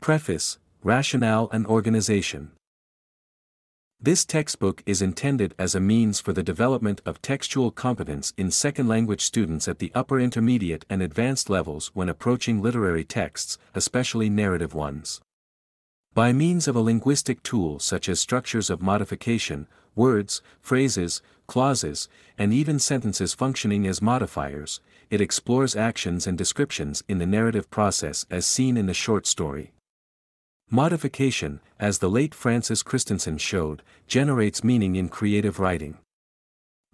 Preface, Rationale and Organization This textbook is intended as a means for the development of textual competence in second language students at the upper intermediate and advanced levels when approaching literary texts, especially narrative ones. By means of a linguistic tool such as structures of modification, words, phrases, clauses, and even sentences functioning as modifiers, it explores actions and descriptions in the narrative process as seen in the short story. Modification, as the late Francis Christensen showed, generates meaning in creative writing.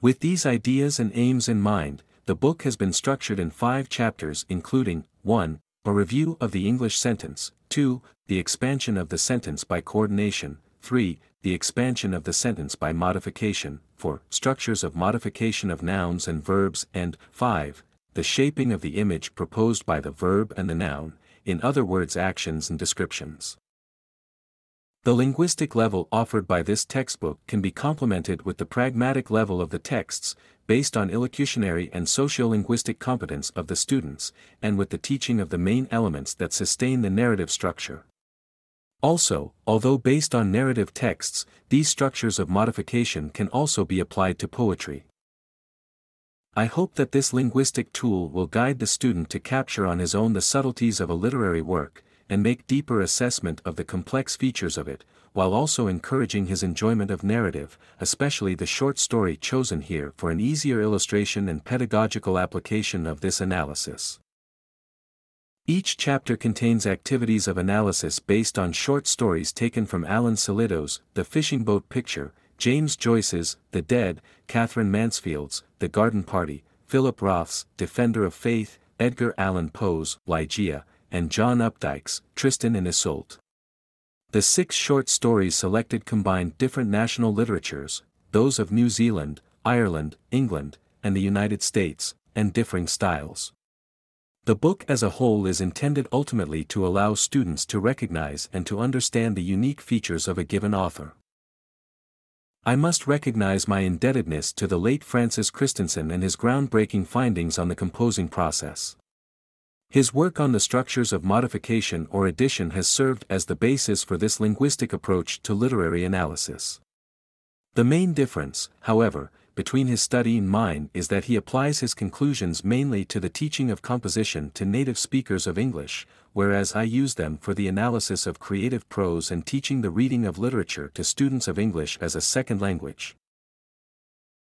With these ideas and aims in mind, the book has been structured in five chapters including 1. A review of the English sentence, 2 the expansion of the sentence by coordination, 3. The expansion of the sentence by modification, 4. Structures of modification of nouns and verbs, and 5. The shaping of the image proposed by the verb and the noun, in other words actions and descriptions. The linguistic level offered by this textbook can be complemented with the pragmatic level of the texts, based on illocutionary and sociolinguistic competence of the students, and with the teaching of the main elements that sustain the narrative structure. Also, although based on narrative texts, these structures of modification can also be applied to poetry. I hope that this linguistic tool will guide the student to capture on his own the subtleties of a literary work, and make deeper assessment of the complex features of it, while also encouraging his enjoyment of narrative, especially the short story chosen here for an easier illustration and pedagogical application of this analysis. Each chapter contains activities of analysis based on short stories taken from Alan Sillitoe's The Fishing Boat Picture, James Joyce's The Dead, Katherine Mansfield's The Garden Party, Philip Roth's Defender of Faith, Edgar Allan Poe's Ligeia, and John Updike's Tristan and Isolde. The six short stories selected combine different national literatures, those of New Zealand, Ireland, England, and the United States, and differing styles. The book as a whole is intended ultimately to allow students to recognize and to understand the unique features of a given author. I must recognize my indebtedness to the late Francis Christensen and his groundbreaking findings on the composing process. His work on the structures of modification or addition has served as the basis for this linguistic approach to literary analysis. The main difference, however, between his study and mine is that he applies his conclusions mainly to the teaching of composition to native speakers of English, whereas I use them for the analysis of creative prose and teaching the reading of literature to students of English as a second language.